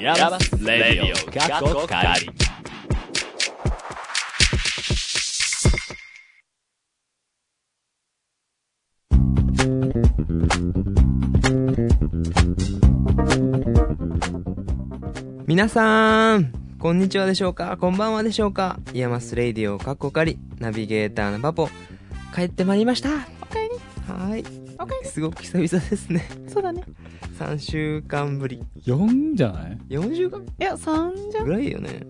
IAMAS Radio カッコカリ皆さん、こんにちはでしょうか？こんばんはでしょうか？ IAMAS Radio カッコカリ、ナビゲーターのパポ、帰ってまいりました。おかえりはい。おかえすごく久々ですね。りそうだね。3週間ぶり。4じゃない？4週間？いや、3じゃん？ぐらいよね。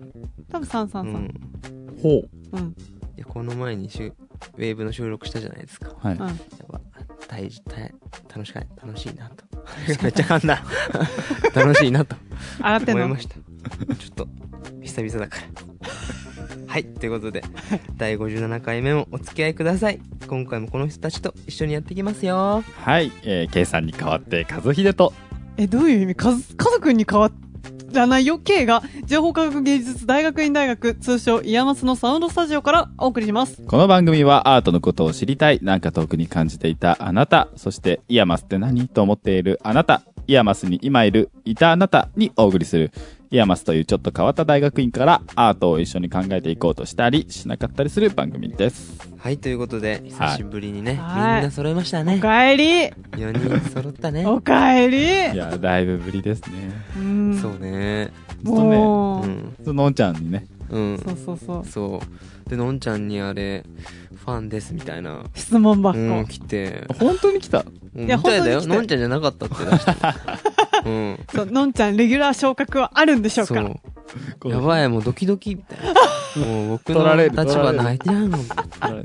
多分3、3、3。うん。ほうん。いや、この前にしゅウェーブの収録したじゃないですか。う。はい。うん。やっぱ、大事、大楽しか楽しいなと。めっちゃ噛んだ。楽しいなと上がってんの？思いました。ちょっと、久々だから。はい、ということで、第57回目もお付き合いください。今回もこの人たちと一緒にやっていきますよ。はい。えー、K さんに代わって、和秀と。え、どういう意味？かず、家族に変わっじゃないよ。K が、情報科学芸術大学院大学、通称、 IAMAS のサウンドスタジオからお送りします。この番組はアートのことを知りたい、なんか遠くに感じていたあなた、そしてイヤマスって何？と思っているあなた、 IAMAS に今いる、いたあなたにお送りする、IAMAS というちょっと変わった大学院からアートを一緒に考えていこうとしたり、しなかったりする番組です。はい、ということで、久しぶりにね、はいみんな揃いましたおね。かえり4人揃ったね。おかえり いや、だいぶぶりですね。うん。そうね。ずっとね、もう、うん。ずのんちゃんにね、うん。そうそうそう。そう。で、のんちゃんにあれ、ファンですみたいな。質問箱。うん、来て。本当に来た？うんいや。本当に来てのんちゃんじゃなかったって出して。うん。そう、のんちゃん、レギュラー昇格はあるんでしょうか？そう。やばい、もうドキドキみたいな。もう僕の立場ないじゃん。もう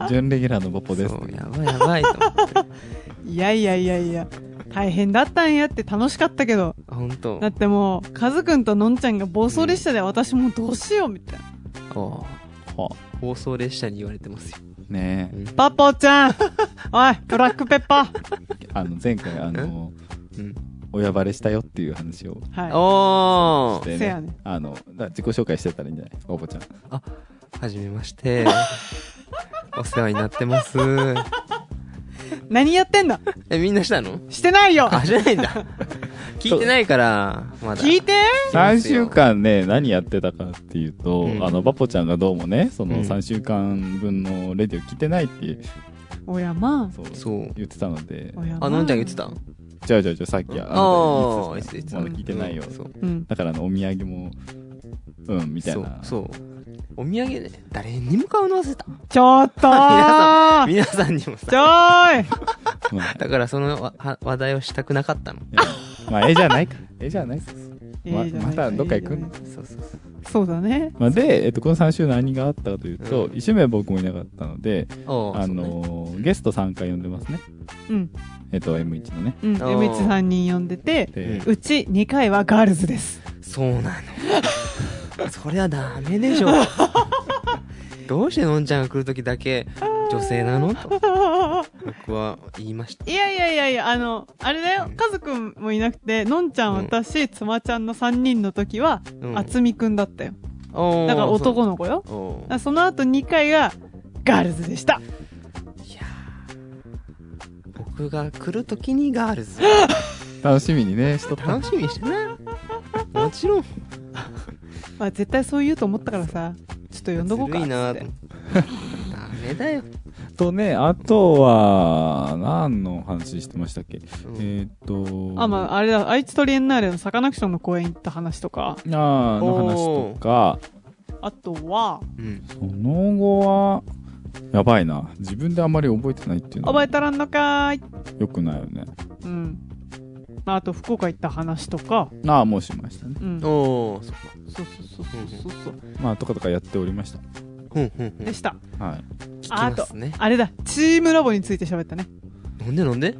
準レギュラーのポポです。そう、やばいやばいと思って。いやいやいやいや、大変だったんやって楽しかったけど。あ、ほんとだ。ってもう、カズくんとのんちゃんが暴走列車で私もうどうしようみたいな。あは放送列車に言われてますよ。ねえ。パポちゃん おい、ブラックペッパーあの、前回、あの、うん。お呼ばれしたよっていう話をはおーしてせやねあの、だ自己紹介してたらいいんじゃない？ですか、おばちゃん。はじめまして。お世話になってます。い。何やってんだえ、みんなしたの？してないよあ、じゃないんだ。聞いてないから、まだ。聞いて？3週間ね、何やってたかっていうと、うんあの、バポちゃんがどうもね、そのうん3週間分のレディオ聞いてないって、おやまそう、そう。言ってたので、あ、のんちゃん言ってた？じゃあじゃあじゃあさっき、あのあ、いついつまだ聞いてないよ。だからあの、お土産も、うん、みたいそうな。そう。お土産ね、誰にも買うの忘れた。ちょっとー 皆さんにもちさ。ょーいまあ、だからその話題をしたくなかったの。まあ、絵じゃないか。絵じゃないか。まいいじゃないまたどっか行く？そうそうそう。そうだね。まあ、で、えっと、この3週何があったかというと、うん一週目は僕もいなかったので、あのーゲスト3回呼んでますね。うん。えっと、M1 のね。うん。あー M13 人呼んでて、で、うち2回はガールズです。そうなの。そりゃダメでしょ。どうしてのんちゃんが来るときだけ女性なの？と僕は言いました。いやいやいやいや、あの、あれだよう。んカズくんもいなくて、のんちゃん、うん私、つまちゃんの3人の時は、うんあつみくんだったよ。だから男の子よ。その後2回が、ガールズでした。が来るときにガールズ。楽しみにね、しとった。楽しみにしてね。もちろん。まあ絶対そう言うと思ったからさ、ちょっと呼んどこうかっつって。ずるいなと。ダメだよ。とね、あとは、何の話してましたっけ、うんえーっと、あ、まあ、あれだ、愛知トリエンナーレのサカナクションの公演行った話とか、あーの話とか、あとは、うん。その後は、やばいな。自分であまり覚えてないっていうのは覚えたらんのかーい。よくないよね。うん。まあ、あと福岡行った話とか、ああ、もうしましたね。うん。おー、そっか。そうそうそうそうそう。まあ、とかとかやっておりました。ふんふんふん。でした。はい。聞きますね。あれだ、チームラボについて喋ったね。なんでなんで？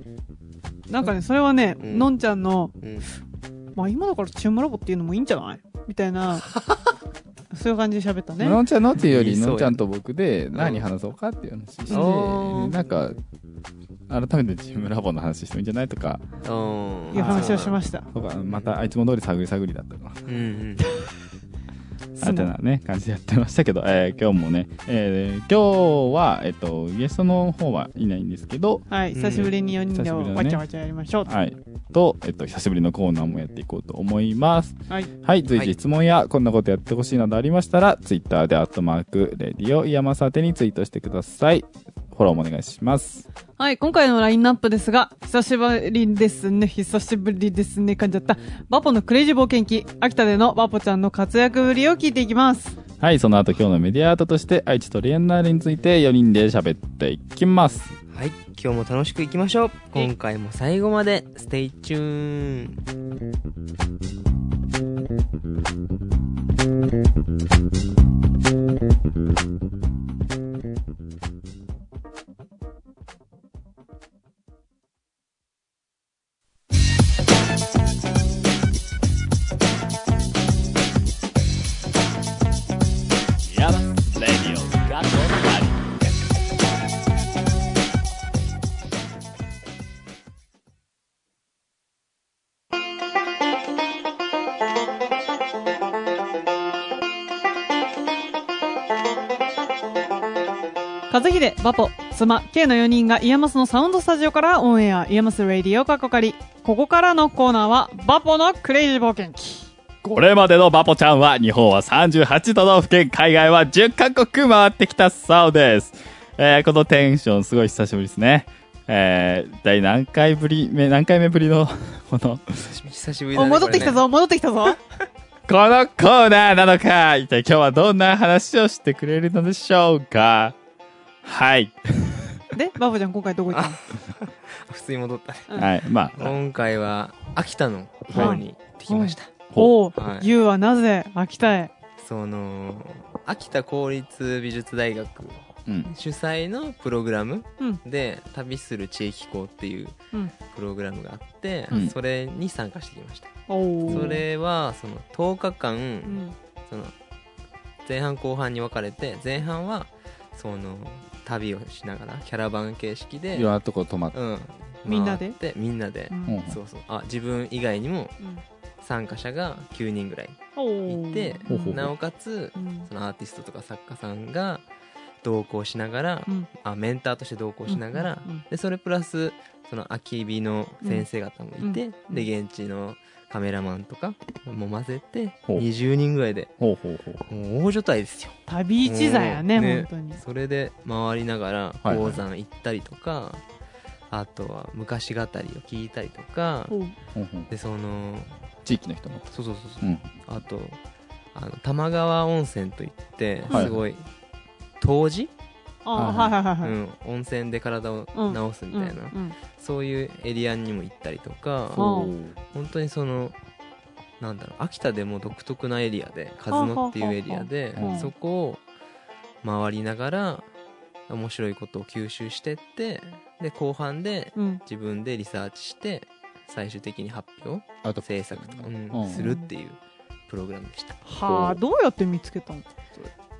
なんかね、それはね、うんのんちゃんの、うん。まあ今だからチームラボっていうのもいいんじゃない？みたいな、そういう感じで喋ったね。のんちゃんのっていうより、のんちゃんと僕で何話そうかっていう話して、うんなんか、改めてチームラボの話してもいいんじゃないとか、いう話をしました。とか、またあいつも通り探り探りだったかな。うんうん。あてなね、感じでやってましたけど、えー今日もね、えー今日は、えっと、ゲストの方はいないんですけど、はい、久しぶりに4人でわちゃわちゃやりましょう。はい。と、えっと、久しぶりのコーナーもやっていこうと思います。はい。はい、随時質問や、こんなことやってほしいなどありましたら、ツイッターでアットマーク、レディオイヤマス宛てにツイートしてください。フォローもお願いします。はい、今回のラインナップですが、久しぶりですね、久しぶりですね、感じちゃった。バポのクレイジー冒険記、秋田でのバポちゃんの活躍ぶりを聞いていきます。はい、その後今日のメディアアートとして、愛知トリエンナーレについて4人で喋っていきます。はい今日も楽しくいきましょう今回も最後までステイチューン和秀、バポ、妻、K の4人がイヤマスのサウンドスタジオからオンエア、イヤマスラディオカッコカリ。ここからのコーナーは、バポのクレイジー冒険記。これまでのバポちゃんは、日本は38都道府県、海外は10カ国回ってきたそうです。えー、このテンションすごい久しぶりですね。えー、第何回ぶり目、何回目ぶりの、この、久しぶりだお、ね戻ってきたぞ、戻ってきたぞ。このコーナーなのか一体今日はどんな話をしてくれるのでしょうかはい。で、バポちゃん今回どこ行ったの？普通に戻ったね。うん。はい。まあ、今回は秋田の方に行ってきました、おうはい、ゆうはなぜ秋田へ？その秋田公立美術大学うん。主催のプログラムうん。で「旅する地域校」っていううん。プログラムがあって、うん。それに参加してきました。おう。それはその10日間、うん。その前半後半に分かれて前半はその旅をしながらキャラバン形式でいろんなとこ泊まって。うん、みん。なでみんなで、うん。うんそうそう。あ自分以外にもうん。参加者が9人ぐらいいてほうほうなおかつうん。そのアーティストとか作家さんが同行しながら、うん。あメンターとして同行しながら、うん。うん。でそれプラスその空き火の先生方もいて、うん。で現地のカメラマンとかも混ぜてほう20人ぐらいでほうほうほう。もう大所帯ですよ旅一座やね、もうね本当に。それで回りながらはいはい鉱山行ったりとか、あとは昔語りを聞いたりとかおうほうほうでその地域の人の。そうそうそうそう、うん。あとあの玉川温泉といってはいすごい湯治、あはいはいはいはい。うん、温泉で体をうん治すみたいな、うんそういうエリアにも行ったりとか本当にそのなんだろう秋田でも独特なエリアで和野っていうエリアでそこを回りながら面白いことを吸収してってで後半でうん。自分でリサーチして最終的に発表あと、制作とか、うんうん。するっていうプログラムでした。はあ、どうやって見つけたの？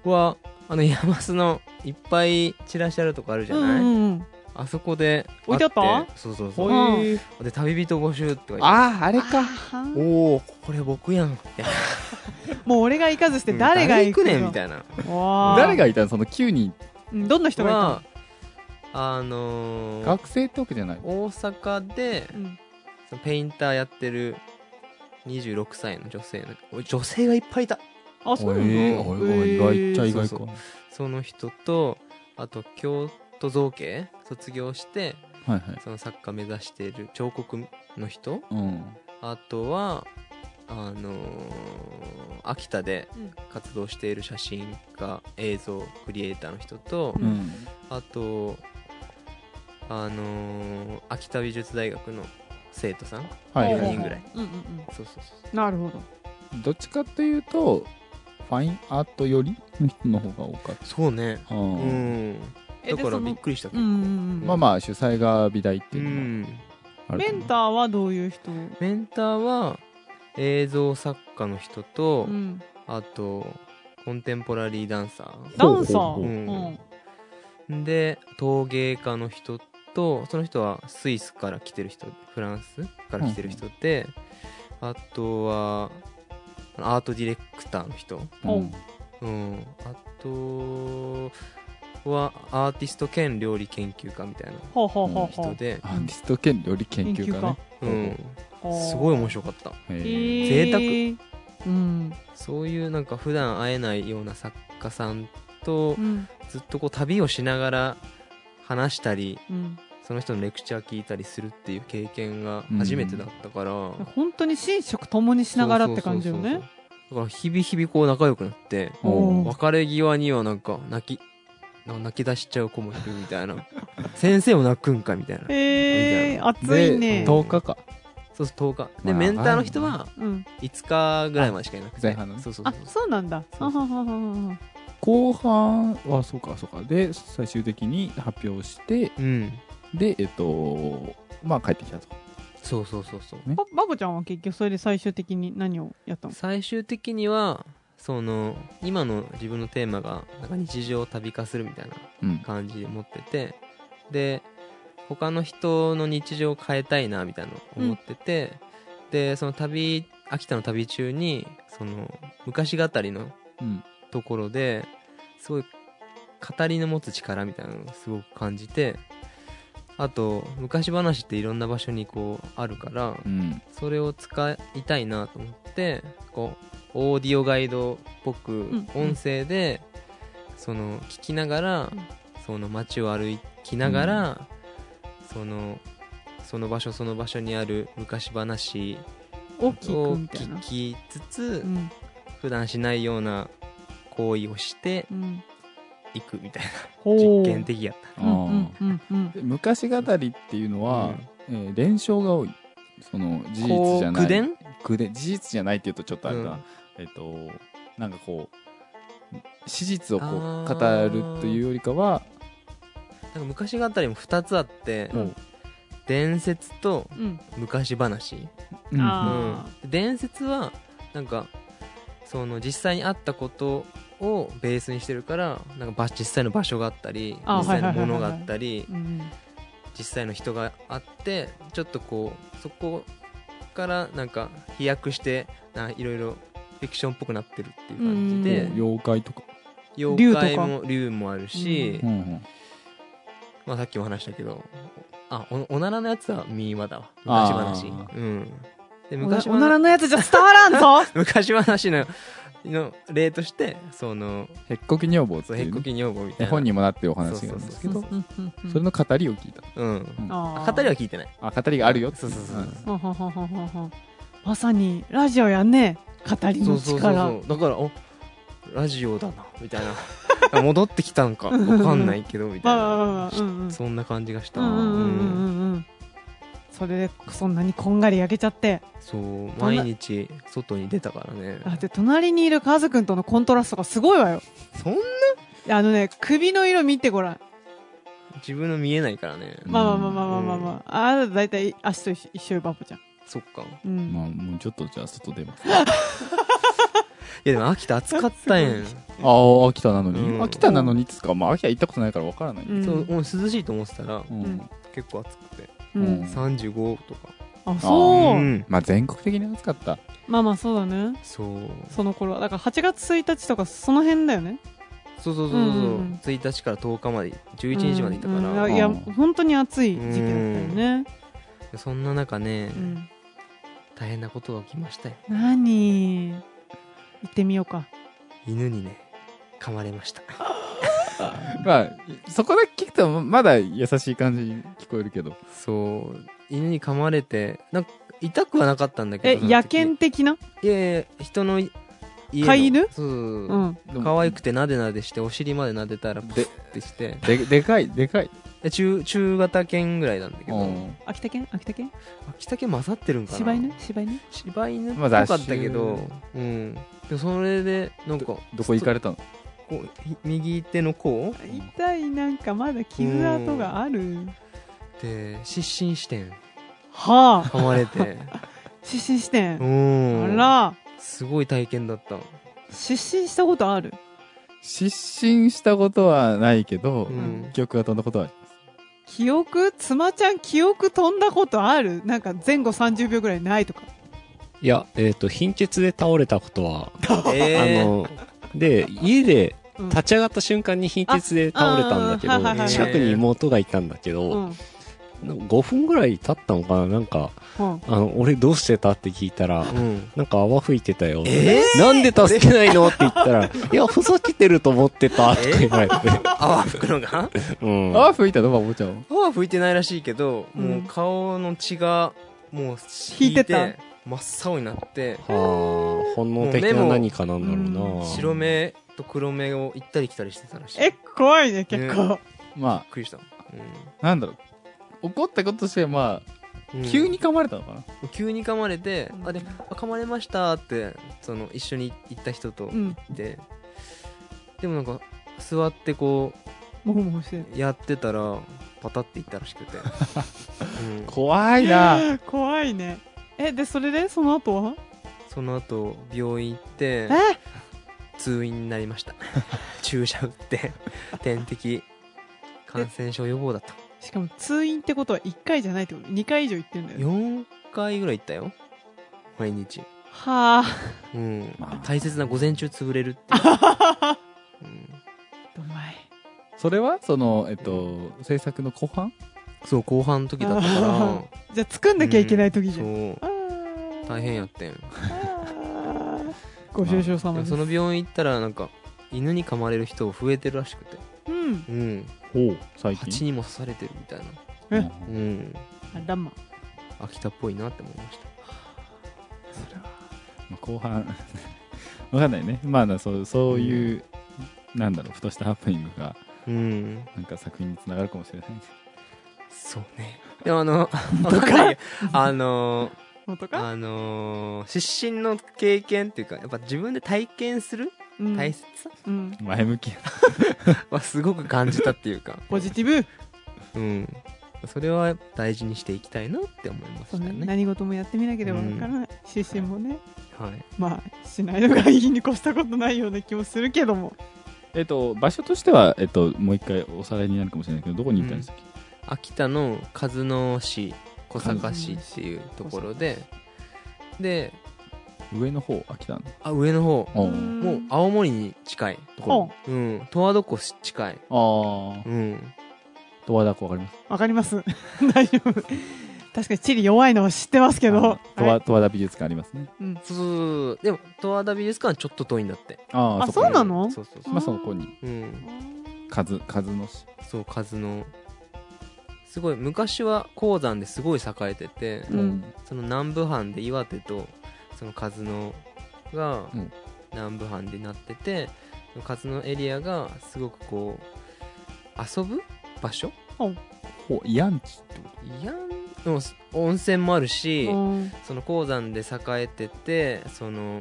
ここはあの山須のいっぱいチラシあるとこあるじゃない、うんうんうん。あそこで置いてあった？ってそうそうそう。ほいへー。で旅人募集って書いて。ああ、あれか。あおおこれ僕やん。みたいなもう俺が行かずして誰が行く誰行くねんみいたいな。な誰がいたのその9人。うんどんな人がいたの？はあのー学生トークじゃない。大阪でうん。そのペインターやってる26歳の女性のお女性がいっぱいいたあ、そうなのえー意外っちゃ意外か。そう。その人とあと京都造形？卒業してはいはい。その作家目指している彫刻の人？うん。あとはあのー秋田でうん。活動している写真家映像クリエイターの人と、ううん。あとあのー秋田美術大学の生徒さん？はい4人ぐらい。うんうんそうそうそうう。んなるほど。どっちかというと、ファインアート寄りの人の方が多かっそうね。た。ううん。んだからびっくりしたうんうんうん。まあまあ、主催が美大ってういうのメンターはどういう人？メンターは映像作家の人と、うん。あとコンテンポラリーダンサダンサー？ほうん。ーで陶芸家の人とその人はスイスから来てる人フランスから来てる人で、あとはアートディレクターの人。うん。うん、あとはアーティスト兼料理研究家みたいな。人で、アーティスト兼料理研究家ね。うん、すごい面白かった。へえー。ー、うん。そういうなんか普段会えないような作家さんとうん。ずっとこう旅をしながら話したりうん。その人のレクチャー聞いたりするっていう経験が初めてだったから、本当に寝食ともにしながらって感じよね。だから日々日々こう仲良くなって別れ際にはなんか泣きな泣き出しちゃう子もいるみたいな。先生も泣くんかみたいな。えー、熱いね。で、10日か。そうそう10日。で、まあメンターの人はうん。5日ぐらいまでしかいなくて。前半のね。あそうそうそう、そうなんだ。後半は、そうか、そうか。で、最終的に発表して、うんで、えっと、まあ帰ってきたと。そうそうそうそうババボちゃんは結局それで最終的に何をやったの？最終的にはその今の自分のテーマがなんか日常を旅化するみたいなうん。感じで持っててで他の人の日常を変えたいなみたいなのを思ってて、でその旅秋田の旅中にその昔語りのうん。ところですごい語りの持つ力みたいなのをすごく感じてあと昔話っていろんな場所にこうあるからうん。それを使いたいなと思ってこうオーディオガイドっぽくん音声でその聞きながらんその街を歩きながらそのその場所その場所にある昔話を聞。きつつうん。普段しないような行為をしてうん。いくみたいな実験的やった。うんうんうんうん。で昔語りっていうのは、えー連想が多い。その、事実じゃない。口伝？口伝？事実じゃないっていうとちょっとあれだ。な。うん。えっと、なんかこう、史実をこうあ語ーるというよりかは、なんか昔語りも2つあって伝説とうん。昔話。うん。あうん、伝説はなんかその実際にあったことをベースにしてるからなんかば実際の場所があったりあ実際のものがあったりうん。実際の人があってちょっとこうそこからなんか飛躍してないろいろフィクションっぽくなってるっていう感じで。うん妖怪とか。妖怪も竜もあるし、うんうん。まあ、さっきも話したけどあおおならのやつはミーワだわ。あ昔ー話。うん。でお昔おなら話のやつじゃ伝わらんぞ。昔話のの例としてそのへっこき女房っていうね、そうへっこき女房みたいな。絵本にもなってるお話があるんですけど、うんうんうんそれの語りを聞いた。うん。あー。あ語りは聞いてない。あ、語りがあるよまさにラジオやんね。語りのそうそうそう力そう。だからおラジオだなみたいな。戻ってきたんか。わかんないけどみたいな。あ うんうん。そんな感じがした。うんうんうんうんうん。うんそれでそんなにこんがり焼けちゃって。そう毎日外に出たからね。だって隣にいるカズくんとのコントラストがすごいわよ。そんな？あのね首の色見てごらん。自分の見えないからね。まあまあまあまあまあまあまあ、あ。なた大体足と一緒よバボちゃん。そっか。うん、まあ、もうちょっとじゃあ外出ます。いやでも秋田暑かったやん。ああ、秋田なのに、うん。秋田なのにっつうか、まあ、秋田行ったことないからわからない。うん。そうもう涼しいと思ってたらうんうん。結構暑くてうん。うん。35とか。あそう、ん。まあ、全国的に暑かった。まあまあそうだね。そう。その頃は。だから8月1日とかその辺だよね。そうそうそうそう、う。んうん。1日から10日まで11日までいたから、うん。うんいやうん。本当に暑い時期だったよね、そんな中ね、うん、大変なことが起きましたよ。何？行ってみようか。犬にね噛まれましたまあ、そこだけ聞くと、まだ優しい感じに聞こえるけど。そう。犬に噛まれてなんか痛くはなかったんだけどえ野犬的な？いやいや人のい家の飼い犬？そうそうん。う可愛くてなでなでしてお尻までなでたらプッてして。で、でかい、でかい。で中中型犬ぐらいなんだけど。うん。秋田県秋田県秋田犬混ざってるんかな？柴犬？柴犬？柴犬っぽまあかったけど、雑うん。でもそれでなんかどこ行かれたの？こうひ右手の甲？痛いなんかまだ傷跡がある。で失神してん。はあ。噛まれて。失神してうん。んあら。すごい体験だった。失神したことある？失神したことはないけど、うん。記憶が飛んだことはある。記憶？妻ちゃん記憶飛んだことある？なんか前後30秒ぐらいないとか。いや、えっ、と、貧血で倒れたことは、えあの、で、家でうん立ち上がった瞬間に貧血で倒れたんだけど、近くに妹がいたんだけど、うん。5分ぐらい経ったのかななんか、うん。あの、俺どうしてたって聞いたら、うんなんか泡吹いてたよ。えなんで助けないの？って言ったら、いや、ふざけてると思ってたとか言われて。泡吹くのが？うん。ああ、吹いたの？バボちゃん。泡吹いてないらしいけど、うんもう顔の血がもう引いてた？真っ青になってはあ、本能的な何かなんだろうな。白目と黒目を行ったり来たりしてたらしいびっえ、怖いね、結構。まくりした、あ、なんだろう。怒ったこととして、まあ、うん急に噛まれたのかな。急に噛まれて、あであ噛まれましたってその一緒に行った人とうん。言って、でもなんか座ってこ。うやってたらパタっていったらしくて、うん怖いな。怖いね。え、で、それでその後は？その後病院行ってえ？通院になりました。注射打って点滴感染症予防だと。しかも通院ってことは1回じゃないってこと ?2 回以上行ってるんだよね。4回ぐらい行ったよ。毎日。はあ。うん、まあ大切な午前中潰れるって。いう、うん。どんまい。それはその、えっと、制作の後半？そう後半の時だったかあ じゃあ作んなきゃいけない時らじゃん。そうあー大変やってんご愁傷様です。その病院行ったらなんか犬に噛まれる人増えてるらしくてうん。うんほう、最近。蜂にも刺されてるみたいなえ？うんうんあらま。秋田っぽいなって思いましたまあ後半、わかんないね。まあな、そう、そういう、なんだろう、ふとしたハプニングが、うんなんか作品につながるかもしれない。そうね。でもあのわ か？あのか？あのー失神の経験っていうかやっぱ自分で体験する？うん。大切？さうん。前向きや。はすごく感じたっていうか。ポジティブ？うん。それは大事にしていきたいなって思いましたね。ね。何事もやってみなければわからない。失神もね。はい。まあ、しないのがいいに越したことないような気もするけども。えっと、場所としては、えっと、もう一回おさらいになるかもしれないけど、どこに行ったんでしたっけ、秋田の鹿角市小坂市っていうところでで上の方、秋田の。あ上の方。うん。もう青森に近いところ。うん。十和田湖近い。ああ、うん。十和田湖わかります？わかります。大丈夫。確かに地理弱いのは知ってますけど。あ十和田美術館ありますね。うん。そうそうそうでも十和田美術館はちょっと遠いんだって。ああそうなの？そうそうそう。まあ、そこに、うん。数、数の市。そう数のすごい昔は鉱山ですごい栄えててうん。その南部藩で岩手とその数のがうん。南部藩でなってて、その数のエリアがすごくこう遊ぶ場所？ほう、慰安地ってこいやんでも温泉もあるし、うん。その鉱山で栄えててその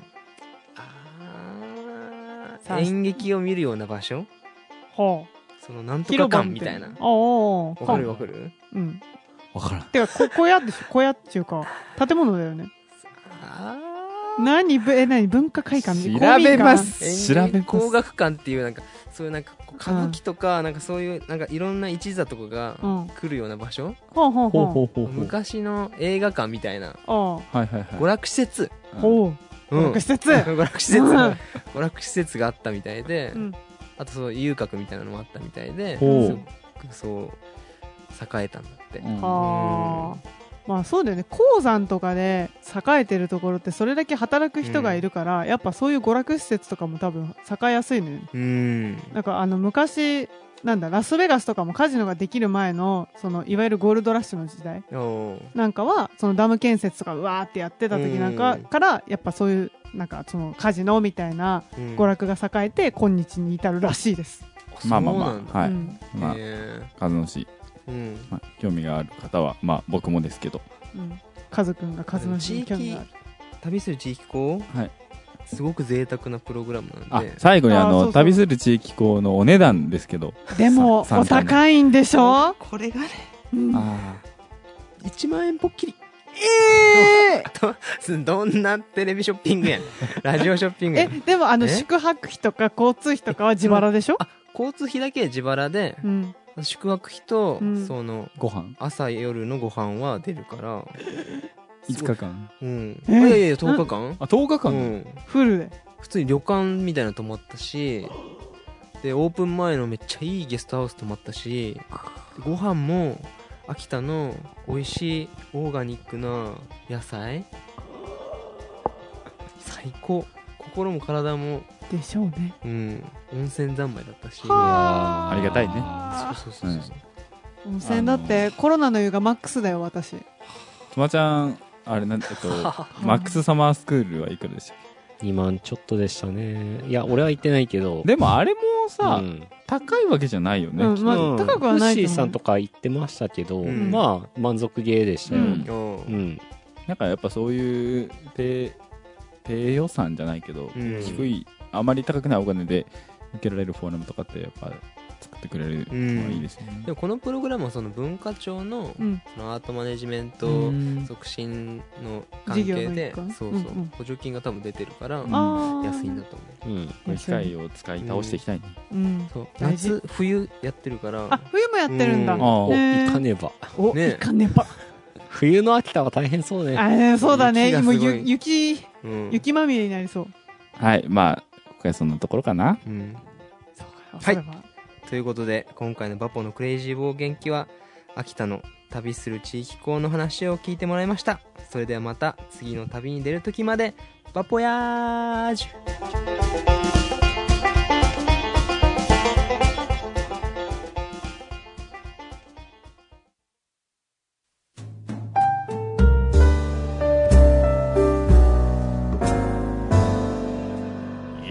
あ演劇を見るような場所？ほう。そのなんとか館みたいなわかる？わかる？うん。とわからん。てか、こ 小屋でしょ？小屋っていうか、建物だよね。あ何ぶえ、何？文化会館？調べますー調べ工学館っていうなんかそういうなんか歌舞伎とかなんかそういうなんかいろんな一座とかがうん。来るような場所？ほうほうほうほほうほうほう。昔の映画館みたいなう。あはいはいはい。娯楽施設ほう。うん学施設。娯楽施設 娯楽施設があったみたいで、うん。あとそう遊郭みたいなのもあったみたいでほう。すごくそう栄えたんだって、うん。はあ。まあそうだよね。鉱山とかで栄えてるところってそれだけ働く人がいるから、やっぱそういう娯楽施設とかも多分栄えやすいのよね。うん。なんかあの昔、なんだ、ラスベガスとかもカジノができる前の、そのいわゆるゴールドラッシュの時代なんかは、そのダム建設とかうわーってやってた時なんかうん。から、やっぱそういう、なんかそのカジノみたいなうん。娯楽が栄えて今日に至るらしいです。まあまあまあ、はい。うん。まあ、へ数の市、ーうん。まあ、興味がある方は、まあ僕もですけど、うん。カズくんが数の市に興味がある。旅する地域校はい。すごく贅沢なプログラムなあんで、最後にあの、あーそうそう。旅する地域校のお値段ですけど、でも、お高いんでしょ、これがね。うん、あ1万円ぽっきりえ と どんなテレビショッピングやねん。ラジオショッピングえやん。でもあのえ？宿泊費とか交通費とかは自腹でしょ、あ交通費だけ自腹でう、ん、宿泊費と、うん。そのご飯。朝夜のご飯は出るから。5日間。うん。え？いやいやいや10日間。あ、10日間、うん。フルで？普通に旅館みたいなの泊まったしでオープン前のめっちゃいいゲストハウス泊まったしご飯も秋田の美味しいオーガニックな野菜。最高。心も体も。でしょうね。うん。温泉三昧だったし。はあ。りがたいね。そうそうそうそう、温泉だってコロナの湯がマックスだよ私。つまちゃん、あれなん、えっと、マックスサマースクールはいくらでしたっ2万ちょっとでしたね。いや、俺は行ってないけど。けでもあれもさ、うん高いわけじゃないよね。うんまあうん高くはないと思うフッシーさんとか行ってましたけど、うんまあ、満足ゲーでしたよ。ううんん。うんなんかやっぱそういう低、低予算じゃないけど、うん低い、あまり高くないお金で受けられるフォーラムとかってやっぱ作ってくれるのはいいですよね。でもこのプログラムはその文化庁のうん。そのアートマネジメントうん。促進の関事業係での一環そうそう、うんうん。補助金が多分出てるから安いんだと思う。うん。機械を使い倒していきたいね。うん。そう夏冬やってるから。あ冬もやってるんだ。うん。あお、へー。行かねば。おね。いかねば。冬の秋田は大変そうね。あれそうだね。もう雪うん。雪まみれになりそう。はい、まあ、今回そんなところかな。うん。そうはいということで今回のバポのクレイジー冒険記は秋田の旅する地域校の話を聞いてもらいました。それではまた次の旅に出る時までバポヤージュ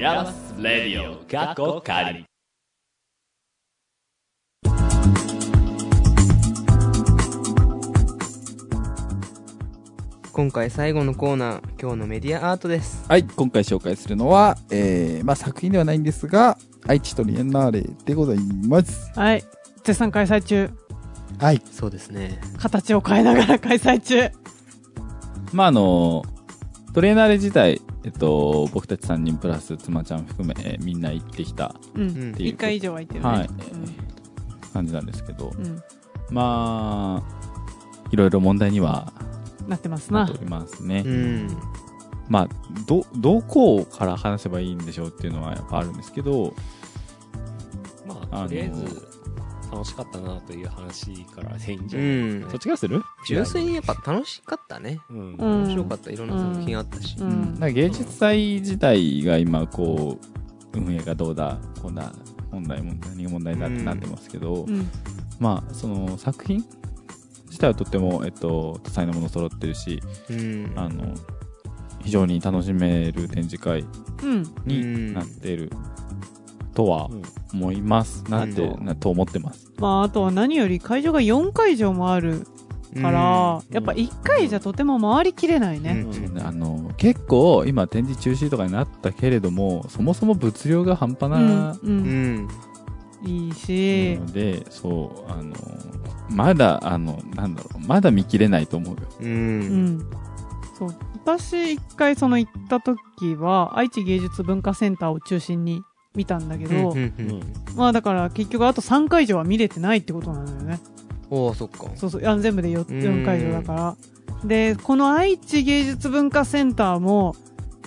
ヤマスレディオ過去仮今回最後のコーナー今日のメディアアートです。はい、今回紹介するのは、えー、まあ作品ではないんですが、愛知トリエンナーレでございます。はい。絶賛開催中。はい。そうですね。形を変えながら開催中。まああの、トレーナーレ自体、えっと、僕たち3人プラス妻ちゃん含め、えーみんな行ってきた。ううん。んていう。一回以上は行ってるね。はい。感じなんですけど、うん。まあ、いろいろ問題にはうんなってますななっておりますね。うん。まあ、ど、どこから話せばいいんでしょうっていうのはやっぱあるんですけど、まあとりあえず、楽しかったなという話からでいいんじうゃないですん。かねそっちがする？純粋にやっぱ楽しかったね。うん。うん。面白かった。いろんな作品あったし、ううん。ん、なんか芸術祭自体が今こう運営がどうだこんな問題問題何が問題だってなってますけど、うん。まあその作品自体はとっても、えっと、多彩なもの揃ってるしうん。あの非常に楽しめる展示会うん。になっているとはうん思います、なってあとなと思ってます。まああとは何より会場が4会場もあるから、うん。やっぱ1回じゃとても回りきれないね、うん。あの結構今展示中止とかになったけれどもそもそも物量が半端うん。なううんんいいし、ので、そう、あの、まだ、あの、なんだろう、まだ見切れないと思うよ。ううん。んそう。私一回その行った時は愛知芸術文化センターを中心に見たんだけど、うんうんうん。まあだから結局あと3会場は見れてないってことなのよね。おおそっか。そうそう。あ全部で 4, うん。4会場だから。でこの愛知芸術文化センターも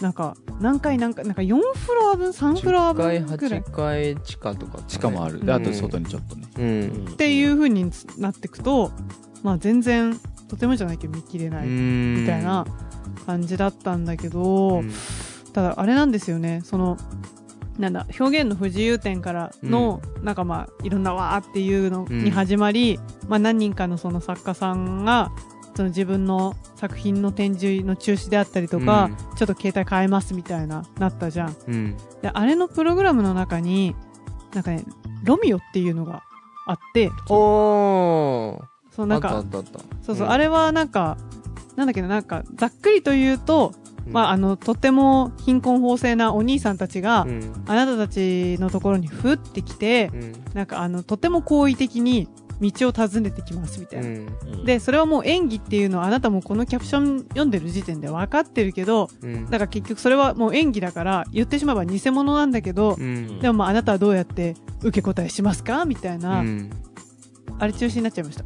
なんか何回何回なんか4フロア分3フロア10階分ぐらい8階地下とか、しかもある。うん。で、あと外にちょっとね。うん。っていう風になってくとまあ全然とてもじゃないけど見切れないみみたいな感じだったんだけど、ただあれなんですよねそのなんだ表現の不自由展からの、なんかまあいろんなわーっていうのに始まり、まあ何人かのその作家さんがその自分の作品の展示の中止であったりとか、ちょっと携帯変えますみたいななったじゃん。うん。であれのプログラムの中になんかねロミオっていうのがあっておそうなんかそうそう、うん。あれはなんかなんだっけななんかざっくりと言うと、まああのとても貧困法制なお兄さんたちが、うん。あなたたちのところにふってきて、うん。なんかあのとても好意的に道を尋ねてきますみたいな、うん。でそれはもう演技っていうのはあなたもこのキャプション読んでる時点で分かってるけどうん。だから結局それはもう演技だから言ってしまえば偽物なんだけど、うん。でもまああなたはどうやって受け答えしますかみたいな、うん。あれ中止になっちゃいました。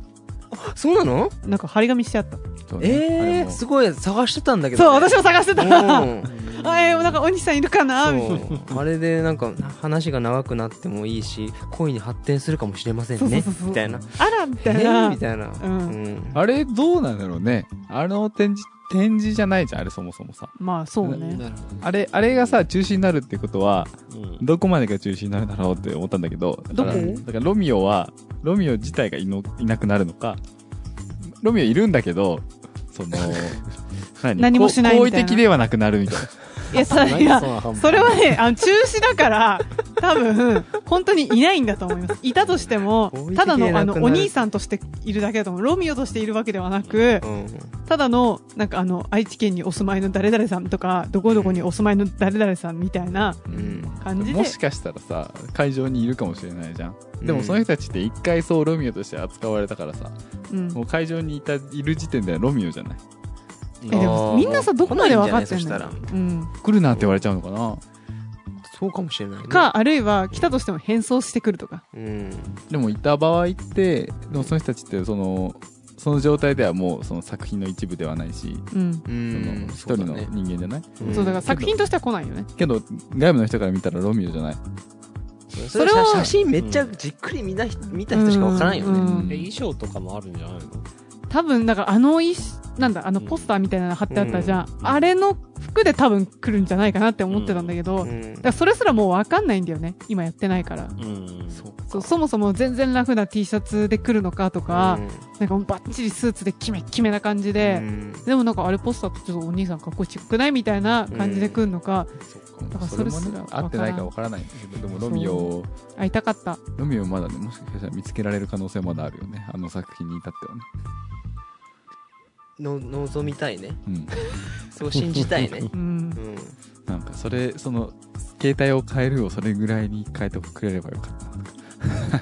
そうなの？なんか張り紙してあった。ええれもすごい探してたんだけどそうね私も探してた。うん あえー、なんかお兄さんいるかな？みたいな。あれでなんか話が長くなってもいいし恋に発展するかもしれませんね。みたいな。あらみたいえな、ーみたいな。うん。あれどうなんだろうね。あの展示、展示じゃないじゃん、あれそもそもさ。まあそうね。あれ、あれがさ、中止になるってことは、ど。うん。どこまでが中止になるだろうって思ったんだけど、だからどこだからロミオは、ロミオ自体がいのいなくなるのか、ロミオいるんだけど、その、何？何もしないみたいな。好意的ではなくなるみたいな。いやそいや何それはねあの中止だから多分本当にいないんだと思います。いたとしてもただのあのお兄さんとしているだけだと思う。ロミオとしているわけではなくうん。ただのなんかあの愛知県にお住まいの誰々さんとかどこどこにお住まいの誰々さんみたいなうん。感じで。もしかしたらさ、会場にいるかもしれないじゃん。でもその人たちって一回そうロミオとして扱われたからさ、うん。もう会場にいた、いる時点ではロミオじゃない。えでもみんなさどこまで分かってんのうん来るなって言われちゃうのかな。そうかもしれないね。かあるいは来たとしても変装してくるとか。うん。でもいた場合って、でもその人たちってその、その状態ではもうその作品の一部ではないし、うん。うそんの一人の人間じゃない、うん。そうだから作品としては来ないよね。けど、外部の人から見たらロミオじゃない？それは写真めっちゃじっくり見た人見た人しかわからんよね。うん。え、衣装とかもあるんじゃないの？多分だからあのなんだあのポスターみたいなの貼ってあったじゃん、あれの服で多分来るんじゃないかなって思ってたんだけど、うん。だからそれすらもう分かんないんだよね。今やってないから。うん。そうそもそも全然ラフな T シャツで来るのかとか、うん。なんかもうバッチリスーツでキメッキメな感じで、うん。でもなんかあれポスターとちょっとお兄さんかっこよくないみたいな感じで来るのか、だからそれすらね、合ってないかわからないんだけど、でもロミオ、会いたかった。ロミオまだね、もしかしたら見つけられる可能性まだあるよね。あの作品に至ってはね。の望みたいね。うん。そう信じたいね。うん。うん。なんかそれ、その、携帯を変えるをそれぐらいに変えてくれればよかった。な。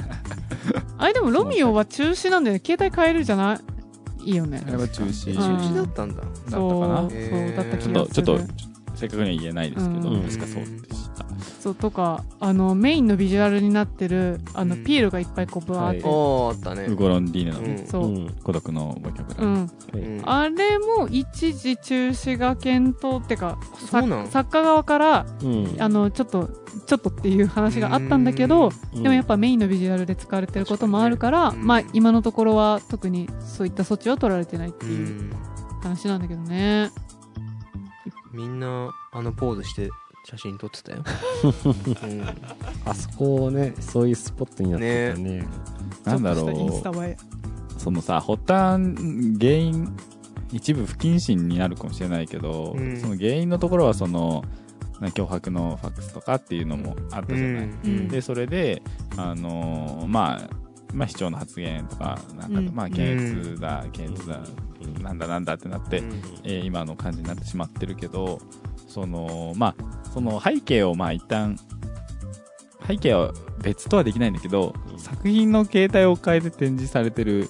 あれでもロミオは中止なんだよね。携帯変えるじゃない？いいよね。あれは中止。うん。中止だったんだ。だったかそうな。そうだった気ちょっと、がするちょっと、正確には言えないですけど、うん。確かそうでした。そうとかあのメインのビジュアルになってるあの、うん。ピエロがいっぱいこうブワーって、おーあったね。ウゴロンディーネの。ね、うん。そう、ん。孤独のボキャブラリー。うん、うんあれも一時中止が検討ってかそうなん？作作家側からうん。あのちょっとちょっとっていう話があったんだけどうん。でもやっぱメインのビジュアルで使われてることもあるから、確かにね。うんまあ今のところは特にそういった措置は取られてないってういうん。話なんだけどね、みんなあのポーズして写真撮ってたよ、う んあそこね、そういうスポットになってたね。なんだろう、映え。そのさ、発端、原因、一部不謹慎になるかもしれないけど、うん。その原因のところはその、な脅迫のファックスとかっていうのもあったじゃない？うん。で、それで、あのーまあ、まあ、市長の発言とか、なんか、うん。まあ、検閲だ、検閲だ、なんだなんだってなって、うん。えー今の感じになってしまってるけど、その、まあ、その背景をまあ一旦、背景は別とはできないんだけど、うん。作品の形態を変えて展示されてる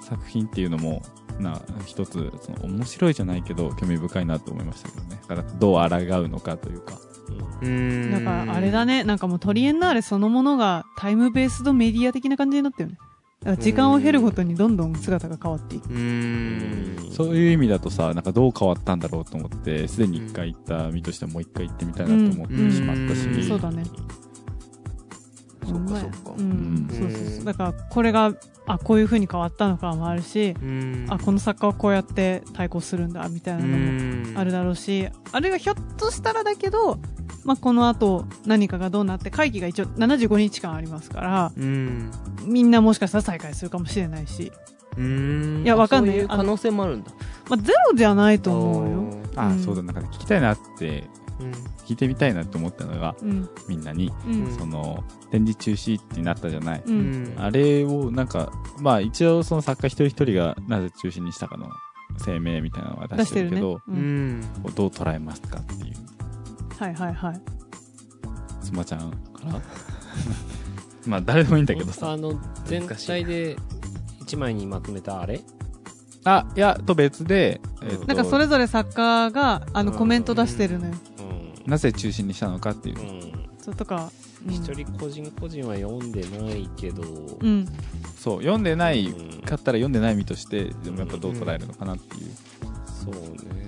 作品っていうのも、な、一つ、その面白いじゃないけど、興味深いなと思いましたけどね。だから、どう抗うのかというか。うん。だからあれだね。なんかもうトリエンナーレそのものがタイムベースドメディア的な感じになったよねだから時間を経るごとにどんどん姿が変わっていく。うん。そういう意味だとさ、なんかどう変わったんだろうと思って、すでに一回行った身としてもう一回行ってみたいなと思ってしまったし、うん。そうだね。そっかそっか。うん。うん。そうそうそう。だからこれがあこういう風に変わったのかもあるし、うん。あこの作家はこうやって対抗するんだみたいなのもあるだろうし、あるいはひょっとしたらだけど、まあ、この後何かがどうなって会議が一応75日間ありますからうん。みんなもしかしたら再開するかもしれないし、うん。いやわかんない。そういう可能性もあるんだ。まあ、ゼロじゃないと思うよ、あ、うん。そうだ、なんかね聞きたいなって、うん。聞いてみたいなって思ったのが、うん。みんなに、うん。その、展示中止ってなったじゃない。ううん。んあれを、なんか、まあ一応その作家一人一人がなぜ中止にしたかの声明みたいなのは出しててるけど、う、うんん。こうどう捉えますかっていう、はいはいはいつまちゃんから？まあ誰でもいいんだけどさ。あの、全体で一枚にまとめたあれ？あ、いや、と別で、えっとなんかそれぞれ作家があのうんコメント出してるのよ、うん。なぜ中止にしたのかっていうう。ん。そうとか、うん一人個人個人は読んでないけど、うんそう、読んでないうんかったら読んでない身として、でもやっぱどう捉えるのかなっていう。そうね。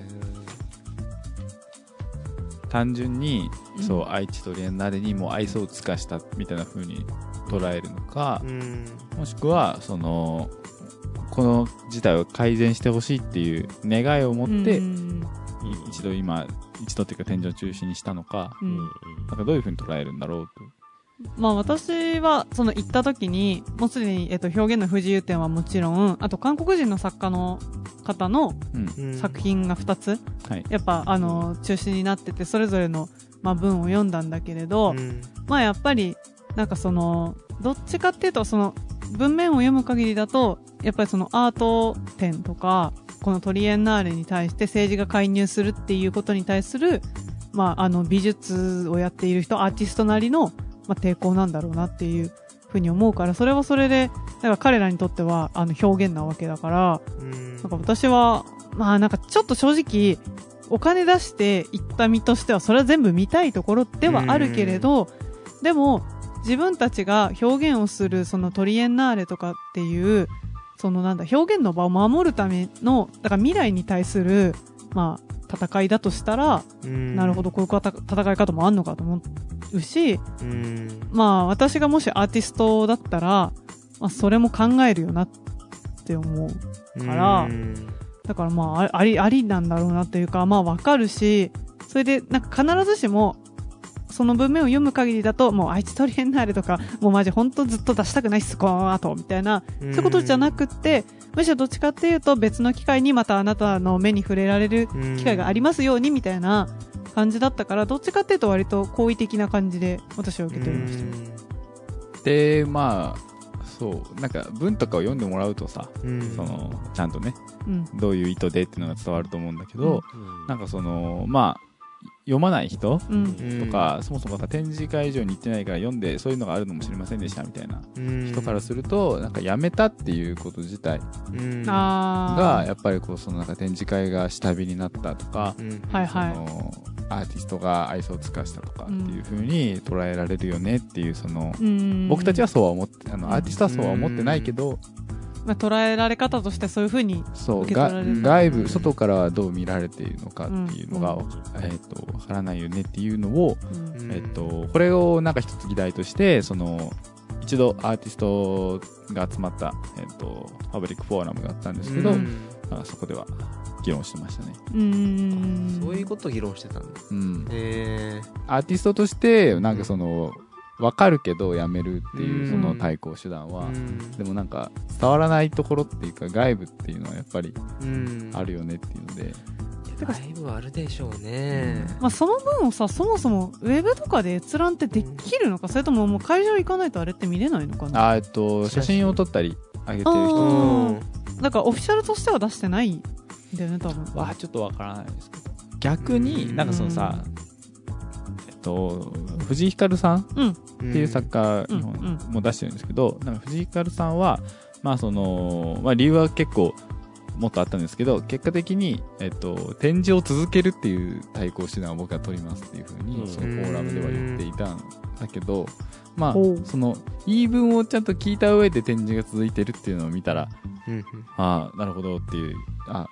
単純に、うん。そう愛知トリエンナーレにもう愛想を尽かしたみたいな風に捉えるのかう、ん。もしくはそのこの事態を改善してほしいっていう願いを持って、うん。い一度今一度っていうか天井中止にしたのか、うん。なんかどういう風に捉えるんだろうと。まあ私は、その行った時に、もうすでに、えっと、表現の不自由点はもちろん、あと韓国人の作家の方のうん。うん作品が2つ、はい。やっぱ、あの、中止になってて、それぞれの、まあ文を読んだんだけれど、うんまあやっぱり、なんかその、どっちかっていうと、その、文面を読む限りだと、やっぱりそのアート展とか、このトリエンナーレに対して政治が介入するっていうことに対する、まああの美術をやっている人、アーティストなりの、まあ抵抗なんだろうなっていうふうに思うから、それはそれで、だから彼らにとっては、あの表現なわけだから、うん。なんか私は、まあなんかちょっと正直、お金出して行った身としては、それは全部見たいところではあるけれど、でも、自分たちが表現をする、そのトリエンナーレとかっていう、そのなんだ、表現の場を守るための、だから未来に対する、まあ、戦いだとしたら、うん。なるほど、こういうた戦い方もあんのかと思うし、うん。まあ、私がもしアーティストだったら、まあ、それも考えるよなって思う。から。うん。だからまあ、ああり、ありなんだろうなというか、まあわかるし、それで、なんか必ずしも、その文面を読む限りだと、もう愛知トリエンナーレとか、もうマジほんとずっと出したくないっす、この後、みたいな、そういうことじゃなくって、むしろどっちかっていうと別の機会にまたあなたの目に触れられる機会がありますように、みたいな感じだったから、どっちかっていうと割と好意的な感じで私は受け取りました。で、まあ、そう、なんか文とかを読んでもらうとさ、うんその、ちゃんとね、うん。どういう意図でっていうのが伝わると思うんだけど、うんなんかその、まあ、読まない人？うん。とか、そもそもさ展示会場に行ってないから読んでそういうのがあるのも知りませんでしたみたいなうん。人からすると、なんかやめたっていうこと自体が、やっぱりこう、そのなんか展示会が下火になったとか、うん。はいはい。そのアーティストが愛想を尽かしたとかっていう風に捉えられるよねっていう、その、うん。僕たちはそうは思って、あの、アーティストはそうは思ってないけど、まあ、捉えられ方としてそういうふうに、そう、受け取らがれる外部、外からはどう見られているのかっていうのが、うんえっ、と、わからないよねっていうのを、うんうんえっと、これをなんか一つ議題として、その、一度アーティストが集まった、えっと、パブリックフォーラムがあったんですけど、うんそこでは議論してましたね。うーん。そういうことを議論してたんだうん。へえアーティストとして、なんかその、わかるけどやめるっていうう、ん。その対抗手段は、うん。でもなんか、伝わらないところっていうか、外部っていうのはやっぱりうん。あるよねっていうので、だいぶあるでしょうね。まあ、その分をさ、そもそもウェブとかで閲覧ってできるのか、それとももう会場行かないとあれって見れないのかな？あーえっと、写真を撮ったり、上げてるあ人だからオフィシャルとしては出してないんだよね、多分。はちょっとわからないですけど。逆に、なんかそのさ、と、藤井ひかるさんうん。っていう作家、も出してるんですけど、なんか藤井ひかるさんは、まあその、まあ理由は結構もっとあったんですけど、結果的に、えっと、展示を続けるっていう対抗手段を僕は取りますっていうふうに、うん。そのフォーラムでは言っていたんだけど、まあその、言い分をちゃんと聞いた上で展示が続いてるっていうのを見たら、うん。ああ、なるほどっていう、あ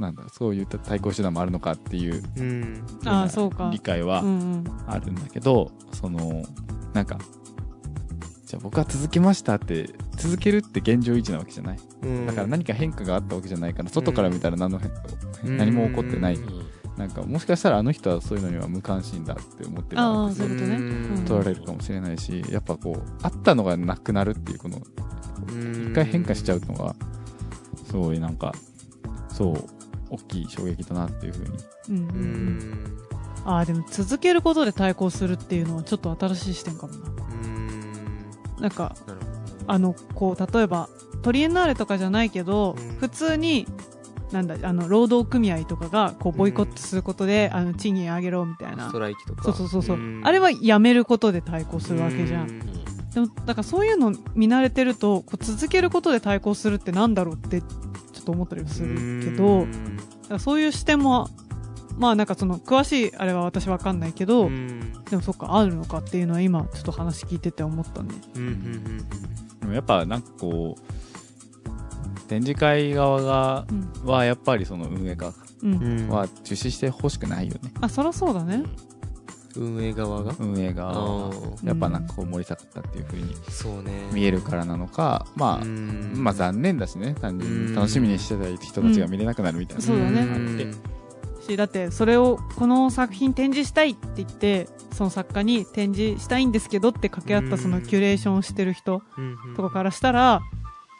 なんだ、そういった対抗手段もあるのかっていう、うんそうか。理解はうんうん。あるんだけど、その、なんか、じゃあ僕は続けましたって、続けるって現状維持なわけじゃない。うんだから何か変化があったわけじゃないから、外から見たら何の変、うん何も起こってない。うんなんか、もしかしたらあの人はそういうのには無関心だって思ってるああ、わけでね。うんうん取られるかもしれないし、やっぱこう、あったのがなくなるっていう、この、うん一回変化しちゃうのが、すごいなんか、そう、大きい衝撃だなっていうふうに。うん。うん。ううん。んああ、でも続けることで対抗するっていうのはちょっと新しい視点かもな。うん。なんか、なあの、こう、例えば、トリエンナーレとかじゃないけど、うん。普通に、なんだ、あの、労働組合とかが、こう、ボイコットすることで、あの、賃金上げろ、みたいな。スト。ライキとか。そうそうそうそう、ん。あれはやめることで対抗するわけじゃん。うでも、だからそういうの見慣れてると、こう続けることで対抗するってなんだろうって、ちょっと思ったりもするけど、そういう視点も、まあなんかその、詳しいあれは私わかんないけど、うんでもそっか、あるのかっていうのは今、ちょっと話聞いてて思ったね。うんうんでもやっぱなんかこう、展示会側が、うん。はやっぱりその運営側うん。うんうんは中止してほしくないよね。あ、そらそうだね。運営側が？運営があーやっぱなんかこう盛り下がったっていう風にそうね。見えるからなのかまあうん。まあ残念だしね単純うん。に楽しみにしてた人たちが見れなくなるみたいな。そうだね。ん。しだってそれをこの作品展示したいって言ってその作家に展示したいんですけどって掛け合ったそのキュレーションをしてる人うんとかからしたら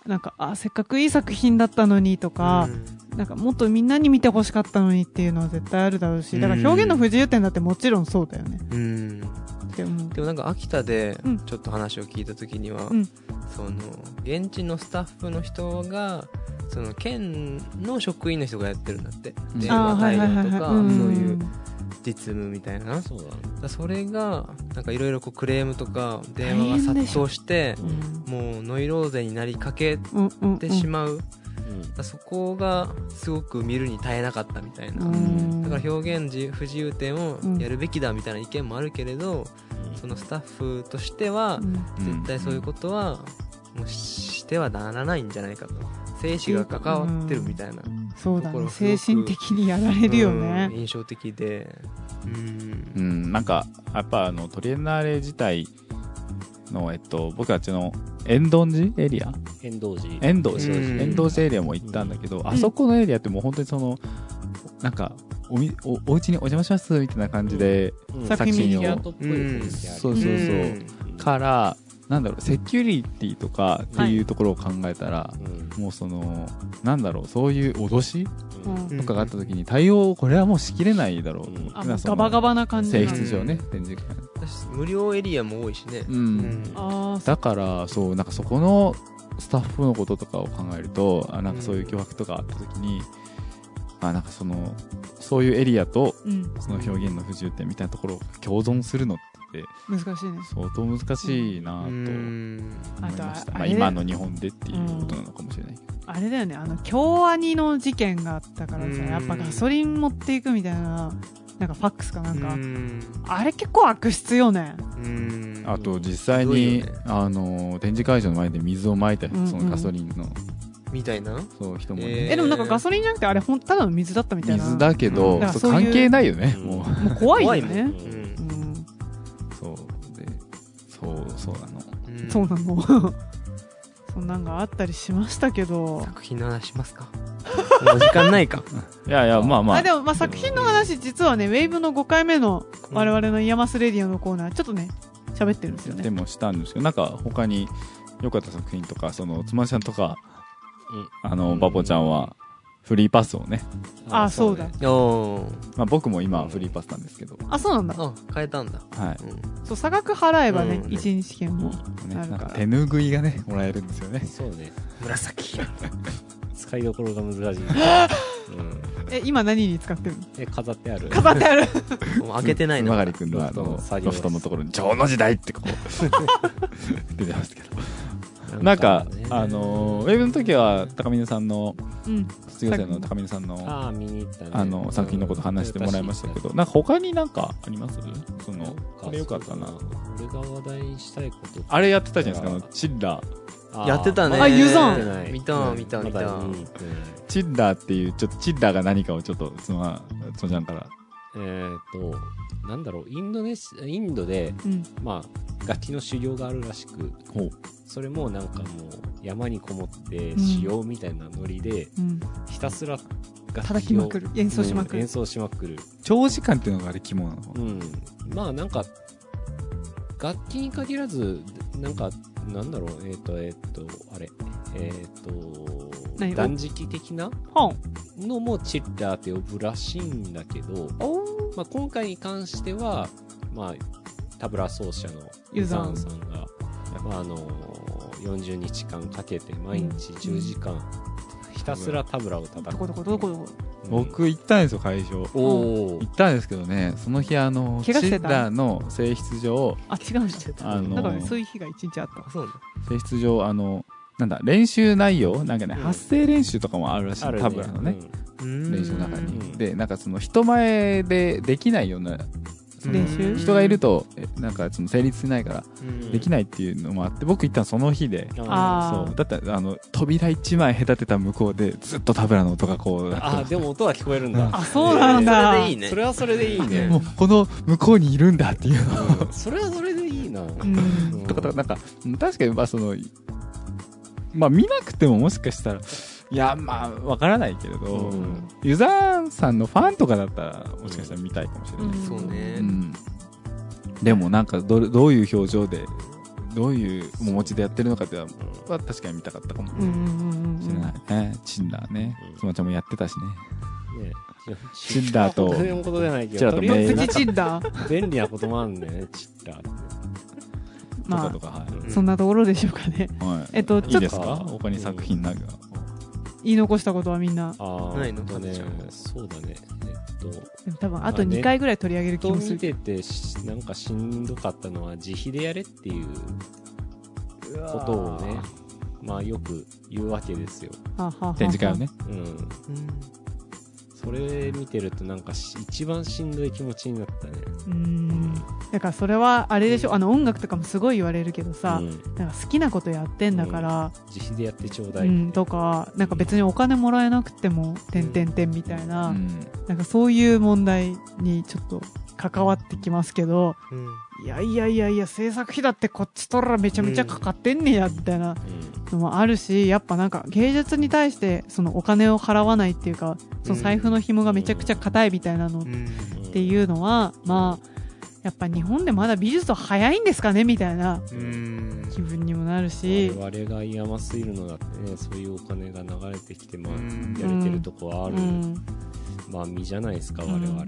なんかあせっかくいい作品だったのにとか、なんかもっとみんなに見てほしかったのにっていうのは絶対あるだろうしだから表現の不自由点だってもちろんそうだよね。うん。うんって思うでもなんか秋田でうん。ちょっと話を聞いた時には、うん。その現地のスタッフの人がその県の職員の人がやってるんだって。うん。電話対応とかそうんいう実務みたいなそうだね。だそれがなんかいろいろクレームとか電話が殺到してうん。もうノイローゼになりかけてしまう、うん。だそこがすごく見るに耐えなかったみたいな、うん。だから表現自不自由点をやるべきだみたいな意見もあるけれど、そのスタッフとしてはうん。絶対そういうことはもうしてはならないんじゃないかと。生死が関わってるみたいな、そうだね。精神的にやられるようん。ね印象的で。うん。うん、なんか、やっぱあの、トリエンナーレ自体の、えっと、僕たちの遠藤寺エリア？遠藤寺。遠藤寺、うん。遠藤寺エリアも行ったんだけど、あそこのエリアってもう本当にその、なんか、おみ、お、お家にお邪魔しますみたいな感じで、うん。作品見にアートっぽい雰囲気ある。そうそうそう。うん。から、なんだろう、セキュリティとかっていうところを考えたら、うん。もうその、なんだろう、そういう脅しうん。とかがあった時に対応、これはもうしきれないだろう。と思ってうガバガバな感じ。性質上ね、展示会。私無料エリアも多いしね、うん。ああだから、そう、なんかそこのスタッフのこととかを考えると、あなんかそういう脅迫とかあった時に、あなんかその、そういうエリアと、うん。その表現の不自由点みたいなところを共存するのって難しいね。相当難しいなとう思いんました。まあ今の日本でっていうことなのかもしれない。あれだよね。あの京アニの事件があったからさうん。やっぱガソリン持っていくみたいななんかファックスかなんか。うん。あれ結構悪質よね。うん。あと実際に、ね。あの、展示会場の前で水をまいたそのガソリンの、みたいな？そう人もね、えー。えでもなんかガソリンじゃなくてあれほんただの水だったみたいな。水だけど、うん。そうそういう。関係ないよね、うん。もう。もう怖いよね。うん。うん。そう。で、そう、そうなの。うん。そうなの。そんなんがあったりしましたけど。作品の話しますか？もう時間ないか。いやいや、まあまあ。あでもまあ作品の話実はねウェーブの5回目の我々のイヤマスレディオのコーナーちょっとね喋ってるんですよね。でもしたんですけど、なんか他に良かった作品とか、その、つまちゃんとか、あの、バポちゃんは、フリーパスをね、あそうだ。おー。まあ僕も今はフリーパスなんですけど、あそうなんだ。あ変えたんだ。はい。そう差額払えばねうん。一日券も手ぬぐいがね、もらえるんですよね。そうね。紫 使いどころが難しい。うん。え今何に使ってるの？え、飾ってある。飾ってある。もう開けてないの。曲がりくんのあのロフトの作、業ロフトのところに、情の時代ってこう、出てますけど。なんか、あのー、ウェブの時は、高峰さんの、うん。卒業生の高峰さんの、あね。あの、作品のこと話してもらいましたけど、なんか他になんかあります？その、これよかったな。俺が話題にしたいこと。あれやってたじゃないですか、あの、チッラやってたね。あユザン見た見た見た。まチッラーっていう、ちょっとチッラーが何かをちょっと、つま、つまちゃんから。えーっと、なんだろう、インドネシ、インドで、うん。まあ、楽器の修行があるらしく、ほう。それもなんかもう、山にこもって、ん。しようみたいなノリで、うん。ひたすら楽器を叩きまくる。演奏しまくる。うん演奏しまくる。長時間っていうのがあれ肝なの？うん。まあなんか、楽器に限らず、なんか、なんだろう、えっ、と、えっ、と、あれ、えっ、何と、断食的な？のもチッラーって呼ぶらしいんだけど、おまあ、今回に関しては、まあ、タブラ奏者のユザン。ンさんが、まあ、あの40日間かけて毎日10時間、ひたすらタブラを叩く。どこどこどこどこ？うん。僕行ったんですよ、会場。行ったんですけどね、その日あの、チッラーの性質上、あ違うんだあのなんかねそういう日が一日あった。あそう性質上、あの、なんだ、練習内容？なんかね、うん発声練習とかもあるらしい、タブラのね、うん。練習の中に。うん。で、なんかその人前でできないような練習？人がいるとえなんかその成立しないからうん。できないっていうのもあって僕行ったのその日で。あそう。だってあの扉一枚隔てた向こうでずっとタブラの音がこうあでも音は聞こえるんだ。あそうなんだ。それでいいね。それはそれでいいね。もうこの向こうにいるんだっていうの。をうんそれはそれでいいな。うん。とかとかなんかうん確かにまあそのまあ見なくてももしかしたらいやまあわからないけれど、うん。ユザーさんのファンとかだったらもしかしたら見たいかもしれない、うん。そうね。うん。でもなんかどどういう表情でどういう面持ちでやってるのかっていうのは確かに見たかったかも。うんうんうんしれない。ね、チンダーね。うんつまちゃんもやってたしねねチッダーと本当にのことじゃないけチッダー。便利なこともあるんだよね。チッダーって。とまあかとか、はい。そんなところでしょうかね。はい、えっといいですか？ちょっと。他に作品なんか、言い残したことはみんな。ああないのかっちゃんそうだね。えっと。でも多分あと2回ぐらい取り上げる気ともする。見ててしなんかしんどかったのは自費でやれっていうことをねまあよく言うわけですよ。展示会をね。うん。うんそれ見てるとなんかし一番しんどい気持ちになったね。うん。だからそれはあれでしょ。あの音楽とかもすごい言われるけどさ、うん。なんか好きなことやってんだから、自費でやってちょうだい、うん、とかなんか別にお金もらえなくても「てんてんてん」みたいな、うん。なんかそういう問題にちょっと関わってきますけどうんいやいやいやいや制作費だってこっちとらめちゃめちゃかかってんねやみたいな。うん。のもあるしやっぱなんか芸術に対してそのお金を払わないっていうかその財布の紐がめちゃくちゃ硬いみたいなのっうん。ていうのはまあやっぱ日本でまだ美術は早いんですかねみたいなうん。気分にもなるし。我々がイヤマスいるのだってねそういうお金が流れてきてまあうん。やれてるとこはある、うんまあ身じゃないですかうん。我々、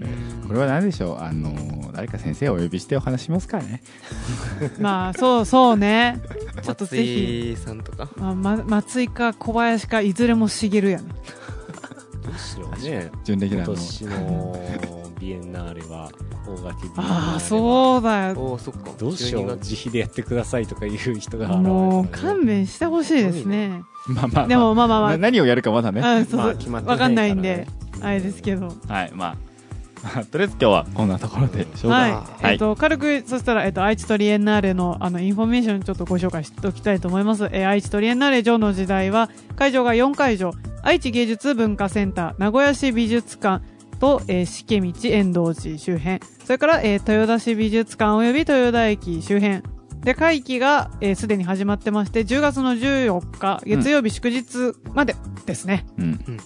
これは何でしょう？あのー誰か先生をお呼びしてお話しますからね？まあそうそうね。ちょっと松ぜひ。井さんとか？まあま松井か小林かいずれも茂やねどうしようね。今準レギュラーの年のビエンナーレは大垣ビエンナーレは。ああそうだよ。そっか。どうしよう。12月自費でやってくださいとかいう人が現ね、もう勘弁してほしいですね。まあまあ、まあ、でもまあまあまあ。な 何をやるかまだね。うんそう。まあ決まってないわかんないんであれですけど。はいまあとりあえず今日はこんなところでしょうか。はい、はい。えっと軽くそしたら、えっと、愛知トリエンナーレのあのインフォメーションちょっとご紹介しておきたいと思います、えー愛知トリエンナーレ情の時代は会場が4会場愛知芸術文化センター名古屋市美術館と、えー、四季道遠藤寺周辺。それから、えー豊田市美術館および豊田駅周辺。で会期がすで、えー既に始まってまして10月の14日月曜日祝日までですね、うん。うん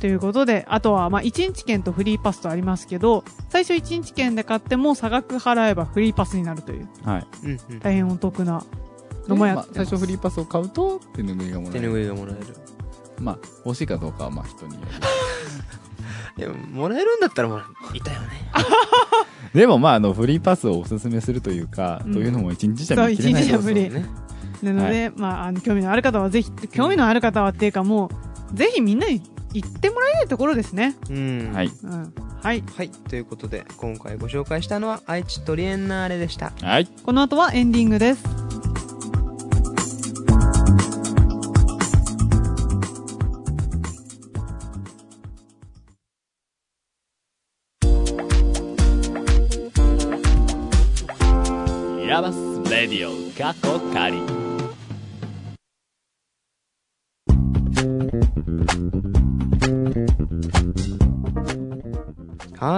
ということで、あとは、まあ、1日券とフリーパスとありますけど、最初1日券で買っても差額払えばフリーパスになるという、はい。うんうん。大変お得なのもやってます。まあ最初フリーパスを買うと手拭いがもら手える。拭いがもらえる。まあ欲しいかどうかはまあ人によいや もらえるんだったらもらいたよね。る でもまああのフリーパスをおすすめするというか、うん。というのも一日じゃ見切れないそう一日じゃ無理。なので、まあ、あの、興味のある方はぜひ、興味のある方はっていうかもう、ぜひみんなに行ってもらいたいところですね。うんはいうん。はい。はいということで今回ご紹介したのは愛知トリエンナーレでしたはいこの後はエンディングです。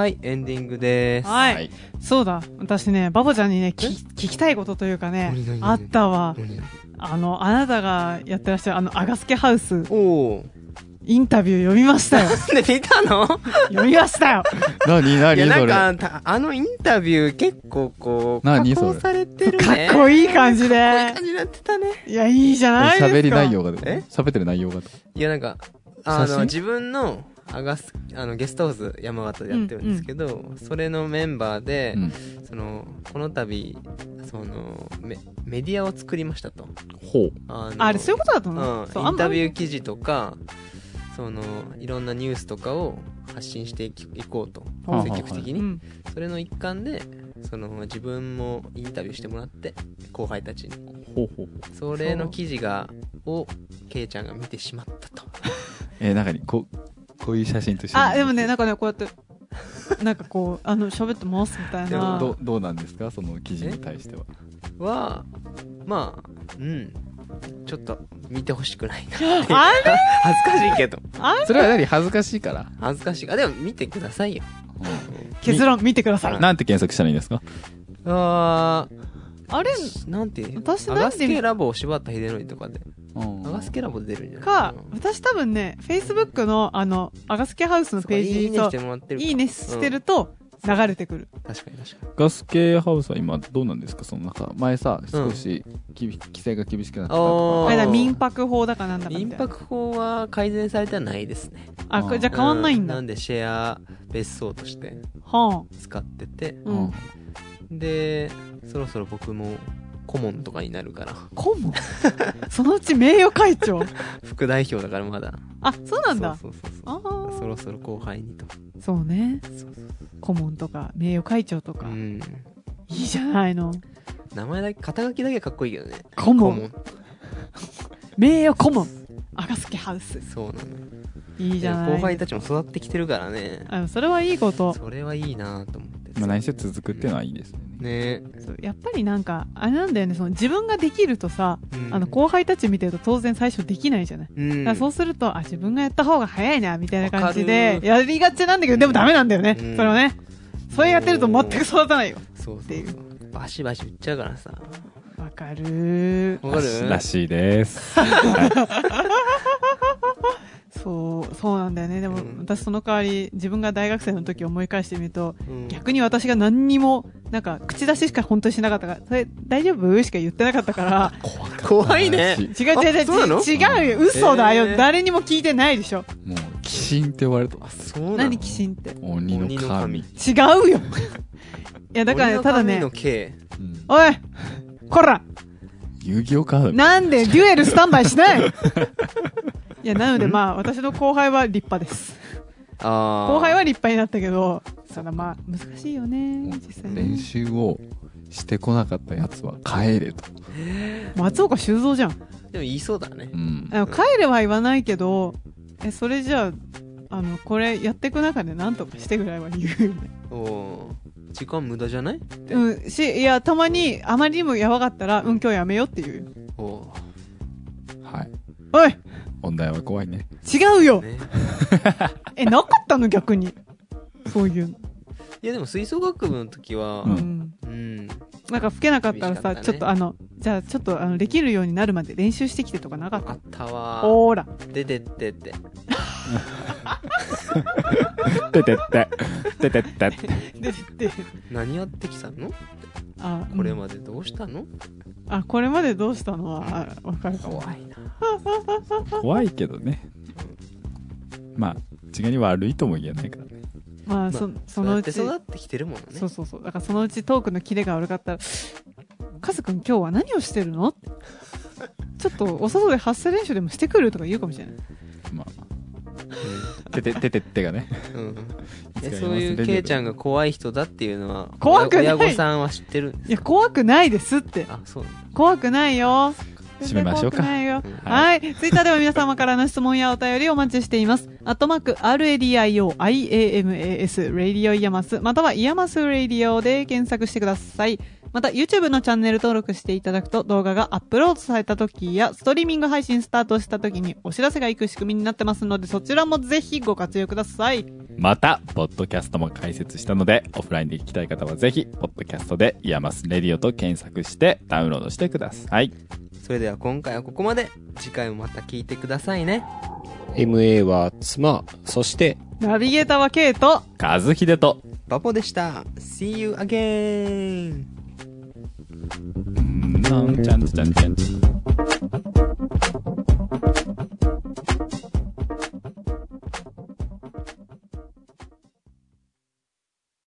はいエンディングです。はい。はい。そうだ。私ね、バボちゃんにね、聞聞きたいことというかねあったわ。何？あの、あなたがやってらっしゃる、あの、アガスケハウス、おおインタビュー読みましたよ。で見たの？読みましたよ。い何何やなそれんかたあのインタビュー結構こう何それ？加工されてるかっねこいい感じこういうで感。じになってたね。いや、いいじゃないですか。喋り内容がえ？喋ってる内容が。いやなんかあの自分のアガスあのゲストハウス山形でやってるんですけど、それのメンバーで、うん。そのこの度そのメメディアを作りましたと。ほう。あのあれ、そういうことだと思う。うん、インタビュー。ー記事とかそのいろんなニュースとかを発信していこうと。はあ積極的に、うん。それの一環でその自分もインタビューしてもらって後輩たちに。ほうほうそれの記事がをケイちゃんが見てしまったと。えー、中にこうこういう写真と一緒に。あ、でもね、なんかね、こうやって、なんかこうあの喋ってますみたいでもなどどうなんですか？その記事に対しては。はまあうん。ちょっと見てほしくないな あれ？恥ずかしいけど。それは何？恥ずかしいから、恥ずかしい。あでも見てくださいよ。結論見てください。なんて検索したらいいんですか？ああれ？ーなんて？私アガスなんでケラボ柴田秀則とかでガスケラボで出るん。じゃないか私多分ね Facebook のあのアガスケハウスのページといいねしてもらってるかいいねしてると流れてくる、確かに確かに。ガス系ハウスは今どうなんですか？そのなんか前さ少し規制が厳しくなったあー。あれだとか民泊法だかなんだかみ民たいな。泊法は改善されてはないですね。あこれじゃあ変わんないんだ、うなんでシェア別荘としては使ってて。あ、うん。でそろそろ僕も顧問とかになるから。顧問？そのうち名誉会長？副代表だからまだ。あそうなんだ。そうそうそうあそう。そあろそろ後輩にと。そうね。そうそう顧問とか名誉会長とか、うん。いいじゃないの。名前だけ肩書きだけかっこいいけどね。顧問。顧問。名誉顧問。アガスケハウス。そうなのいいじゃない。後輩たちも育ってきてるからね。あそれはいいこと。それはいいなと思って。まあ、何せ続くっていうのはいいですよね。ね。そうやっぱりなんかあれなんだよねその自分ができるとさ、うん。あの後輩たち見てると当然最初できないじゃない、うん。だからそうするとあ自分がやった方が早いなみたいな感じわでやりがちなんだけどでもダメなんだよね、うん。それはね。それやってると全く育たないよ。そうっていう。そうそう。バシバシ打っちゃうからさ。わかるわかる？らしいです。そうそうなんだよね。でも、うん。私その代わり自分が大学生の時思い返してみるとうん。逆に私が何にもなんか口出ししか本当にしなかったからそれ大丈夫？しか言ってなかったから 怖いね。違う違う違う違うよ。嘘だよ、えー。誰にも聞いてないでしょ。もう、鬼神って呼ばれてます。そうなの？何鬼神って？鬼の神。違うよ。いやだからねただね。おいこら。遊戯王カードなんでデュエルスタンバイしない？いやなのでまあ私の後輩は立派です。あ後輩は立派になったけどただまあ難しいよね実際練ね習をしてこなかったやつは帰れと。松岡修造じゃん。でも言いそうだね。うん。あの帰れは言わないけどえそれじゃああのこれやっていく中で何とかしてぐらいは言うよね。お時間無駄じゃない？うんしいやたまにあまりにもやばかったらうん今日やめようっていうおはい。おい問題は怖いね。違うよ。ー ねえなかったの逆に。そういうの。いやでも吹奏楽部の時はううん。んうん。なんか吹けなかったらさ、ね。ちょっとあのじゃあちょっとあのできるようになるまで練習してきてとかなかった？あったわ。ほーら。出てってってててって。ててって。でで。何やってきたの？あこれうんまでどうしたの？あこれまでどうしたの？はあわかるかも。怖いな。怖いけどね。まあ、一概に悪いとも言えないからね。まあそそのうち。そうやって育ってきてるもんね。そうそうそう。だからそのうちトークのキレが悪かったら「カズくん今日は何をしてるの?」って。ちょっとお外で発声練習でもしてくるとか言うかもしれない。まあ、ててててってがね。うん。そういうケイちゃんが怖い人だっていうのは怖くない。親親御さんは知ってるんですいや怖くないですって。あそう。怖くないよ。締めましょうか。はい。ツイッターでは皆様からの質問やお便りをお待ちしています。アットマーク、RADIO、IAMAS、ラディオイヤマス、またはイヤマスラディオで検索してください。また、YouTube のチャンネル登録していただくと動画がアップロードされた時や、ストリーミング配信スタートした時にお知らせが行く仕組みになってますので、そちらもぜひご活用ください。また、ポッドキャストも開設したので、オフラインで聞きたい方はぜひ、ポッドキャストでイヤマスレディオと検索してダウンロードしてください。それでは今回はここまで次回もまた聞いてくださいね MA は妻、そして、ナビゲーターは K と。カズヒデと、バポでした See you again Dun, dun,